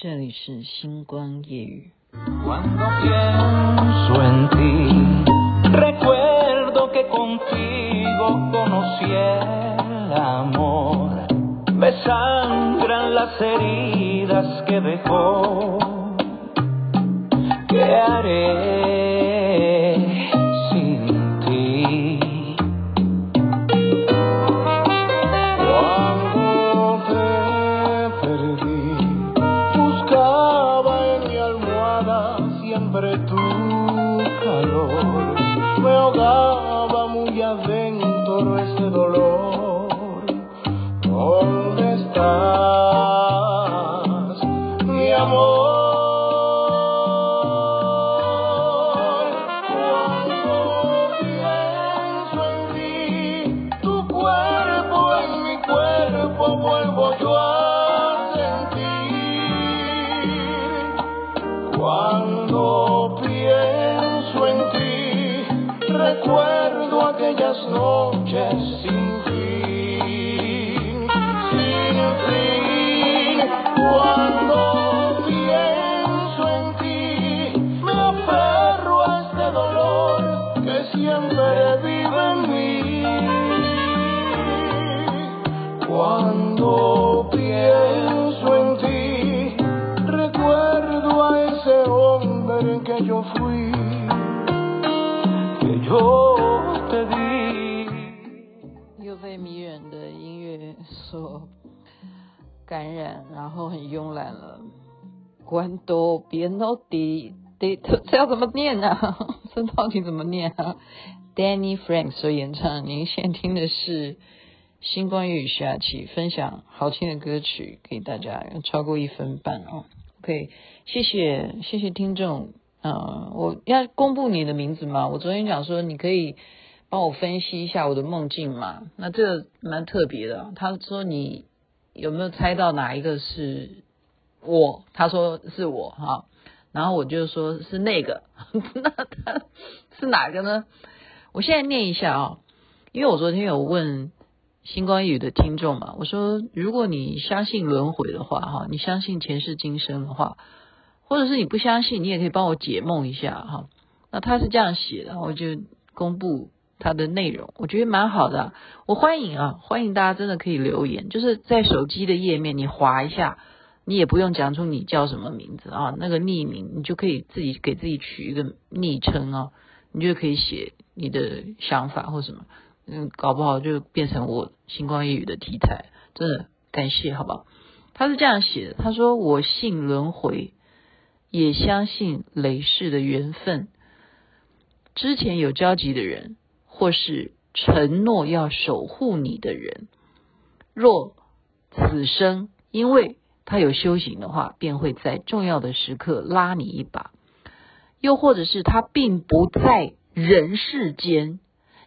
这里是星光夜 siempre tu calor. Me ahogaba muy adentro ese dolor. 语。又被迷人的音乐所感染，然后很慵懒了。Cuando pienso de de 这要怎么念啊？这到底怎么念啊？Danny Frank 所演唱，您现在听的是星光夜语下期分享好听的歌曲给大家，超过一分半哦。OK，谢谢谢谢听众。嗯，我要公布你的名字吗？我昨天讲说，你可以帮我分析一下我的梦境嘛？那这个蛮特别的。他说你有没有猜到哪一个是我？他说是我哈，然后我就说是那个，那他是哪个呢？我现在念一下啊，因为我昨天有问星光雨的听众嘛，我说如果你相信轮回的话哈，你相信前世今生的话。或者是你不相信，你也可以帮我解梦一下哈。那他是这样写的，我就公布他的内容，我觉得蛮好的。我欢迎啊，欢迎大家真的可以留言，就是在手机的页面你划一下，你也不用讲出你叫什么名字啊，那个匿名你就可以自己给自己取一个昵称啊，你就可以写你的想法或什么，嗯，搞不好就变成我星光夜语的题材，真的感谢，好不好？他是这样写的，他说我信轮回。也相信累世的缘分，之前有交集的人，或是承诺要守护你的人，若此生因为他有修行的话，便会在重要的时刻拉你一把；又或者是他并不在人世间，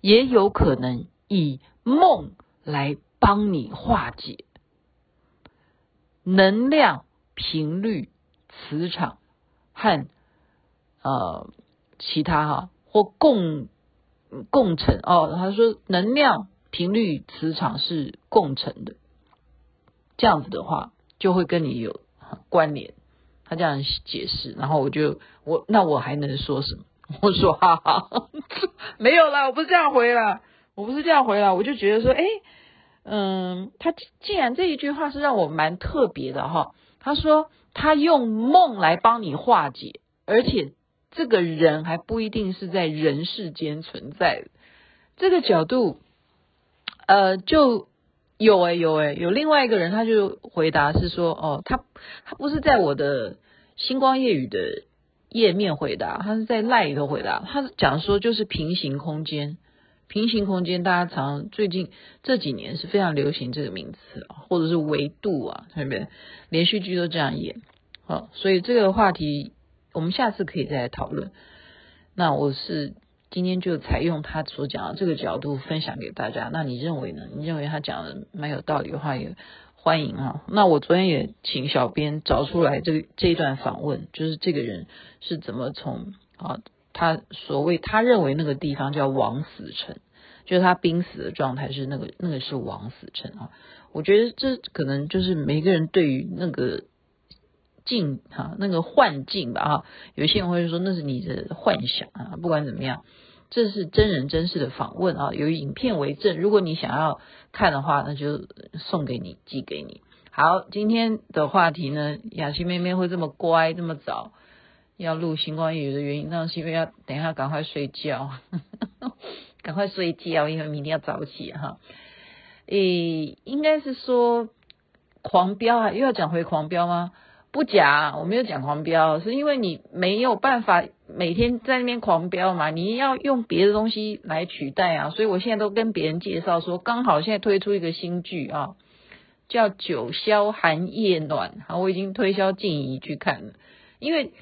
也有可能以梦来帮你化解能量、频率、磁场。和呃其他哈或共共成哦，他说能量频率磁场是共成的，这样子的话就会跟你有关联。他这样解释，然后我就我那我还能说什么？我说哈哈，没有啦，我不是这样回啦，我不是这样回啦，我就觉得说，哎，嗯，他既然这一句话是让我蛮特别的哈，他说。他用梦来帮你化解，而且这个人还不一定是在人世间存在的。这个角度，呃，就有哎、有哎、有另外一个人，他就回答是说，哦，他他不是在我的星光夜雨的页面回答，他是在赖里头回答。他讲说就是平行空间，平行空间，大家常最近这几年是非常流行这个名词，或者是维度啊，对不对？连续剧都这样演。好，所以这个话题我们下次可以再来讨论。那我是今天就采用他所讲的这个角度分享给大家。那你认为呢？你认为他讲的蛮有道理的话，也欢迎啊。那我昨天也请小编找出来这个这一段访问，就是这个人是怎么从啊，他所谓他认为那个地方叫枉死城，就是他濒死的状态是那个那个是枉死城啊。我觉得这可能就是每个人对于那个。境哈，那个幻境吧哈。有些人会说那是你的幻想啊，不管怎么样，这是真人真事的访问啊，有影片为证。如果你想要看的话，那就送给你，寄给你。好，今天的话题呢，雅琪妹妹会这么乖，这么早要录星光夜雨的原因，那是因为要等一下赶快睡觉，赶快睡觉，因为明天要早起哈。诶，应该是说狂飙啊，又要讲回狂飙吗？不讲，我没有讲狂飙，是因为你没有办法每天在那边狂飙嘛，你要用别的东西来取代啊，所以我现在都跟别人介绍说，刚好现在推出一个新剧啊，叫《九霄寒夜暖》，好，我已经推销静怡去看了，因为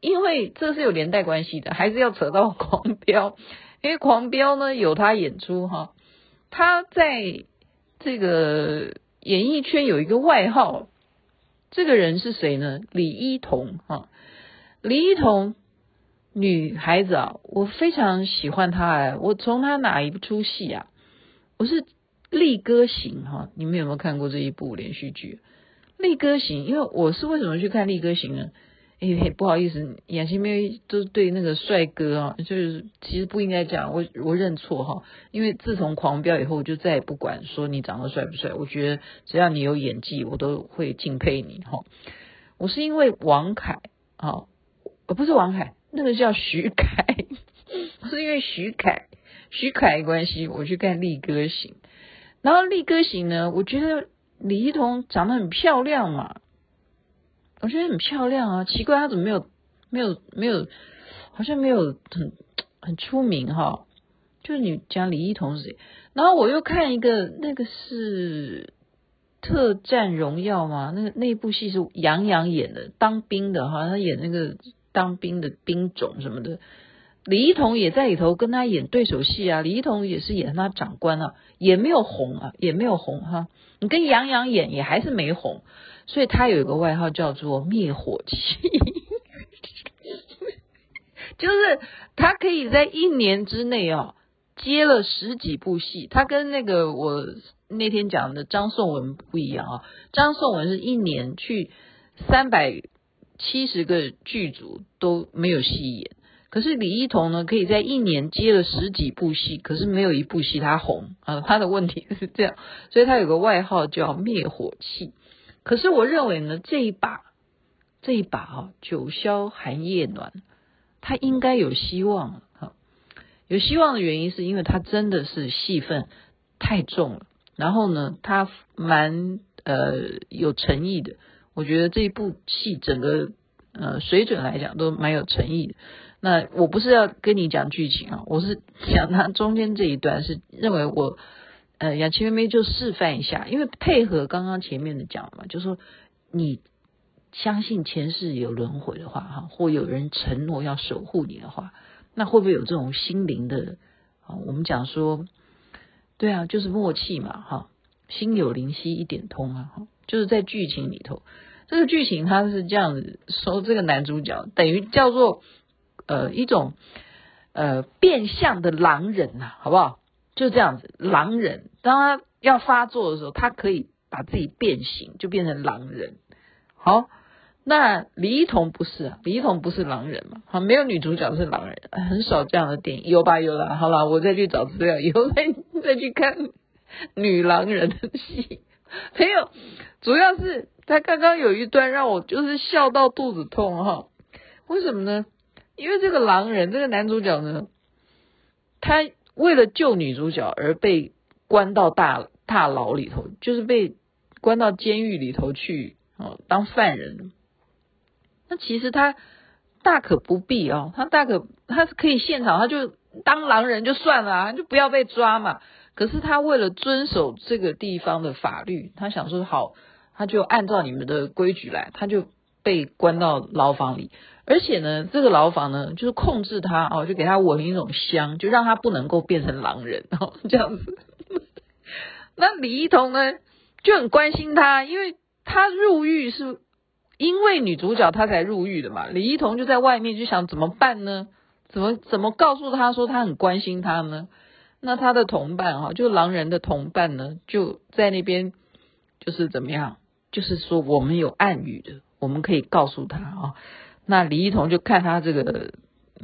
因为这是有连带关系的，还是要扯到狂飙，因为狂飙呢有他演出哈，他在。这个演艺圈有一个外号，这个人是谁呢？李一桐哈，李一桐女孩子啊，我非常喜欢她哎，我从她哪一出戏啊？我是《力歌行》哈，你们有没有看过这一部连续剧《力歌行》？因为我是为什么去看《力歌行》呢？哎、欸，不好意思，雅琪妹都对那个帅哥啊，就是其实不应该讲，我我认错哈，因为自从狂飙以后，我就再也不管说你长得帅不帅，我觉得只要你有演技，我都会敬佩你哈。我是因为王凯啊，呃不是王凯，那个叫徐凯，是因为徐凯徐凯关系，我去看《力歌行》，然后《力歌行》呢，我觉得李一桐长得很漂亮嘛。我觉得很漂亮啊，奇怪他怎么没有没有没有，好像没有很很出名哈。就是你讲李一桐是谁？然后我又看一个，那个是《特战荣耀》吗？那个那部戏是杨洋演的，当兵的，哈他演那个当兵的兵种什么的。李一桐也在里头跟他演对手戏啊，李一桐也是演他长官啊，也没有红啊，也没有红哈。你跟杨洋演也还是没红。所以他有一个外号叫做灭火器，就是他可以在一年之内啊接了十几部戏。他跟那个我那天讲的张颂文不一样啊，张颂文是一年去三百七十个剧组都没有戏演，可是李一桐呢，可以在一年接了十几部戏，可是没有一部戏他红啊。他的问题是这样，所以他有个外号叫灭火器。可是我认为呢，这一把，这一把啊，九霄寒夜暖，他应该有希望哈。有希望的原因是因为他真的是戏份太重了，然后呢，他蛮呃有诚意的。我觉得这一部戏整个呃水准来讲都蛮有诚意的。那我不是要跟你讲剧情啊，我是讲他中间这一段是认为我。呃，雅琪妹妹就示范一下，因为配合刚刚前面的讲嘛，就说你相信前世有轮回的话，哈，或有人承诺要守护你的话，那会不会有这种心灵的啊？我们讲说，对啊，就是默契嘛，哈，心有灵犀一点通啊，哈，就是在剧情里头，这个剧情它是这样子说，这个男主角等于叫做呃一种呃变相的狼人呐，好不好？就这样子，狼人当他要发作的时候，他可以把自己变形，就变成狼人。好，那李一桐不是啊，李一桐不是狼人嘛？好，没有女主角是狼人，很少这样的电影，有吧？有啦。好了，我再去找资料，以后再再去看女狼人的戏。没有，主要是他刚刚有一段让我就是笑到肚子痛哈。为什么呢？因为这个狼人，这个男主角呢，他。为了救女主角而被关到大大牢里头，就是被关到监狱里头去哦，当犯人。那其实他大可不必哦，他大可他是可以现场他就当狼人就算了啊，就不要被抓嘛。可是他为了遵守这个地方的法律，他想说好，他就按照你们的规矩来，他就被关到牢房里。而且呢，这个牢房呢，就是控制他哦，就给他闻一种香，就让他不能够变成狼人哦，这样子。那李一桐呢，就很关心他，因为他入狱是因为女主角他才入狱的嘛。李一桐就在外面就想怎么办呢？怎么怎么告诉他说他很关心他呢？那他的同伴哈，就狼人的同伴呢，就在那边就是怎么样？就是说我们有暗语的，我们可以告诉他啊。那李一桐就看他这个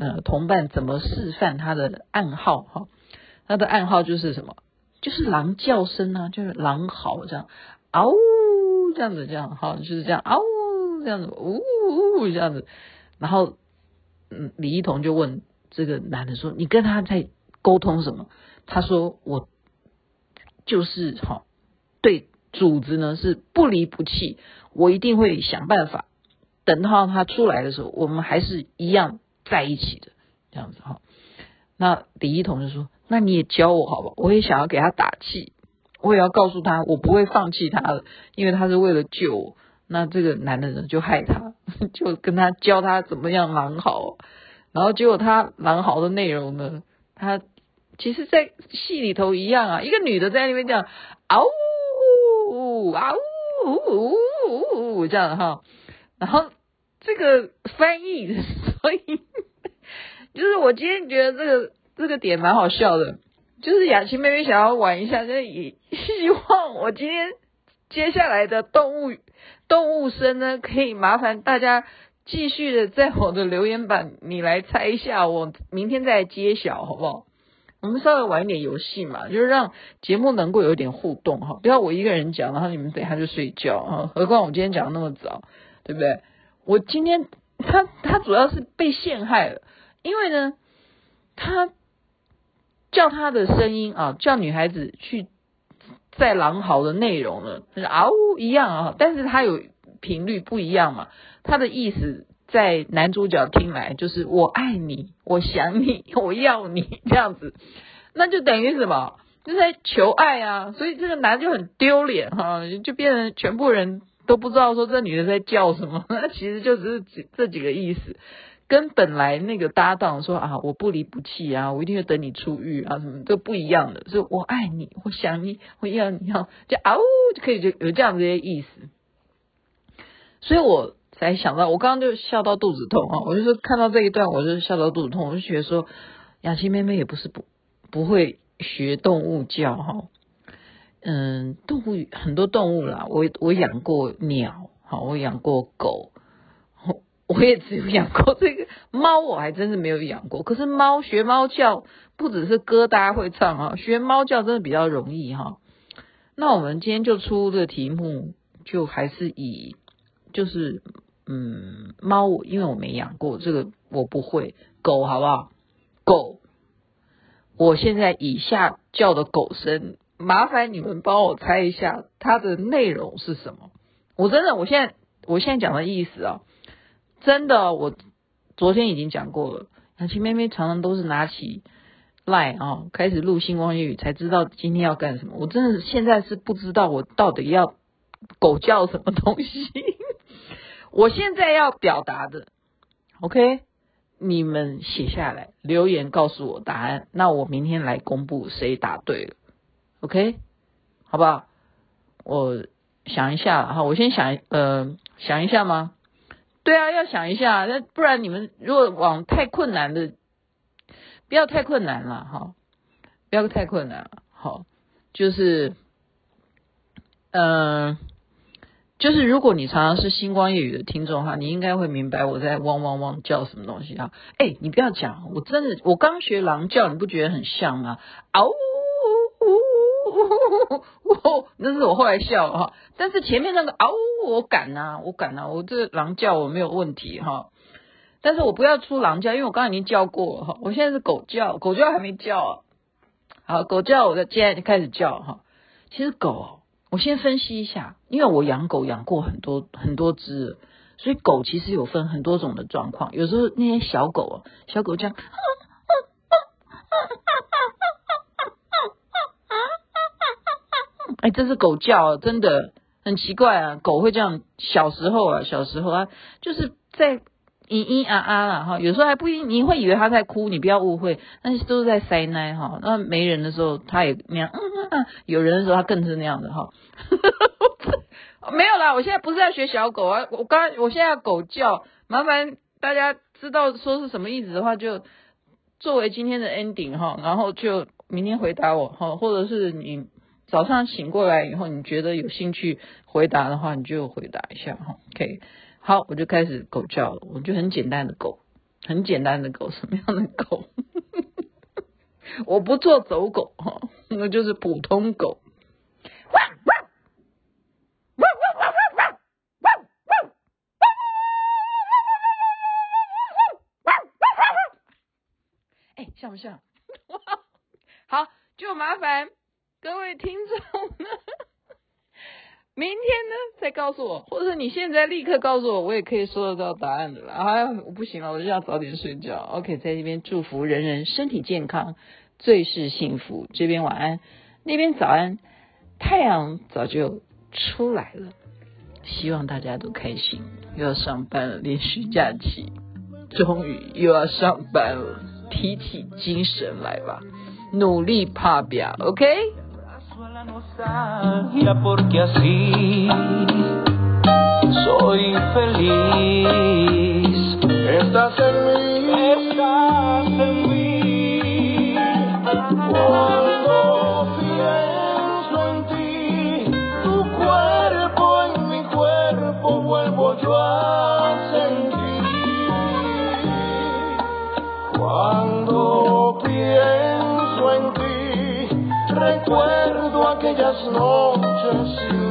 呃同伴怎么示范他的暗号哈，他的暗号就是什么？就是狼叫声啊，就是狼嚎这样，嗷呜这样子这样哈，就是这样嗷呜这样子，呜呜这样子。然后嗯，李一桐就问这个男的说：“你跟他在沟通什么？”他说：“我就是哈，对主子呢是不离不弃，我一定会想办法。”等到他出来的时候，我们还是一样在一起的，这样子哈。那李一桐就说：“那你也教我好吧？我也想要给他打气，我也要告诉他，我不会放弃他的，因为他是为了救我。”那这个男的人就害他，就跟他教他怎么样狼嚎，然后结果他狼嚎的内容呢，他其实，在戏里头一样啊，一个女的在那边这样嗷呜嗷呜呜这样哈。然后这个翻译，所以就是我今天觉得这个这个点蛮好笑的，就是雅琪妹妹想要玩一下，就是也希望我今天接下来的动物动物声呢，可以麻烦大家继续的在我的留言板，你来猜一下，我明天再揭晓好不好？我们稍微玩一点游戏嘛，就是让节目能够有一点互动哈，不要我一个人讲，然后你们等一下就睡觉哈，何况我今天讲的那么早。对不对？我今天他他主要是被陷害了，因为呢，他叫他的声音啊，叫女孩子去在狼嚎的内容呢，就是嗷呜一样啊，但是他有频率不一样嘛，他的意思在男主角听来就是我爱你，我想你，我要你这样子，那就等于什么？就在求爱啊，所以这个男就很丢脸哈，就变成全部人。都不知道说这女的在叫什么，那其实就只是几这几个意思，跟本来那个搭档说啊，我不离不弃啊，我一定会等你出狱啊，什么都不一样的，是我爱你，我想你，我要你要，就嗷呜就可以就有这样这些意思，所以我才想到，我刚刚就笑到肚子痛啊，我就说看到这一段，我就笑到肚子痛，我就觉得说雅琪妹妹也不是不不会学动物叫哈。嗯，动物很多动物啦，我我养过鸟，好，我养过狗，我也只有养过这个猫，我还真是没有养过。可是猫学猫叫，不只是歌大家会唱啊，学猫叫真的比较容易哈。那我们今天就出的题目，就还是以就是嗯猫，因为我没养过这个，我不会。狗好不好？狗，我现在以下叫的狗声。麻烦你们帮我猜一下它的内容是什么？我真的，我现在我现在讲的意思啊，真的，我昨天已经讲过了。雅琪妹妹常常都是拿起 LINE 啊，开始录星光夜语，才知道今天要干什么。我真的现在是不知道我到底要狗叫什么东西。我现在要表达的，OK，你们写下来留言告诉我答案，那我明天来公布谁答对了。OK，好不好？我想一下哈，我先想呃想一下吗？对啊，要想一下，那不然你们如果往太困难的，不要太困难了哈，不要太困难了，好，就是嗯、就是如果你常常是星光夜语的听众哈，你应该会明白我在汪汪汪叫什么东西哈。哎，你不要讲，我真的我刚学狼叫，你不觉得很像吗？嗷呜。呜，那是我后来笑哈，但是前面那个嗷，我敢呐，我敢呐，我这狼叫我没有问题哈，但是我不要出狼叫，因为我刚才已经叫过哈，我现在是狗叫，狗叫还没叫啊，好，狗叫我在现在就开始叫哈，其实狗，我先分析一下，因为我养狗养过很多很多只，所以狗其实有分很多种的状况，有时候那些小狗啊，小狗这样。哎，这是狗叫，真的很奇怪啊！狗会这样，小时候啊，小时候啊，就是在咿咿啊啊啦哈，有时候还不一，你会以为它在哭，你不要误会，但是都是在塞奶哈。那没人的时候，它也那样，嗯嗯嗯，有人的时候，它更是那样的哈。没有啦，我现在不是在学小狗啊，我刚我现在狗叫，麻烦大家知道说是什么意思的话，就作为今天的 ending 哈，然后就明天回答我哈，或者是你。早上醒过来以后，你觉得有兴趣回答的话，你就回答一下哈。OK，好，我就开始狗叫了，我就很简单的狗，很简单的狗，什么样的狗？我不做走狗哈，那就是普通狗。哎，像不像？好，就麻烦各位听众呢，明天呢再告诉我，或者你现在立刻告诉我，我也可以收得到答案的啦。哎，我不行了，我就要早点睡觉。OK，在这边祝福人人身体健康。最是幸福，这边晚安，那边早安，太阳早就出来了，希望大家都开心。又要上班了，连续假期，终于又要上班了，提起精神来吧，努力怕表，OK。porque así soy feliz. Estás en mí. Estás bellas noches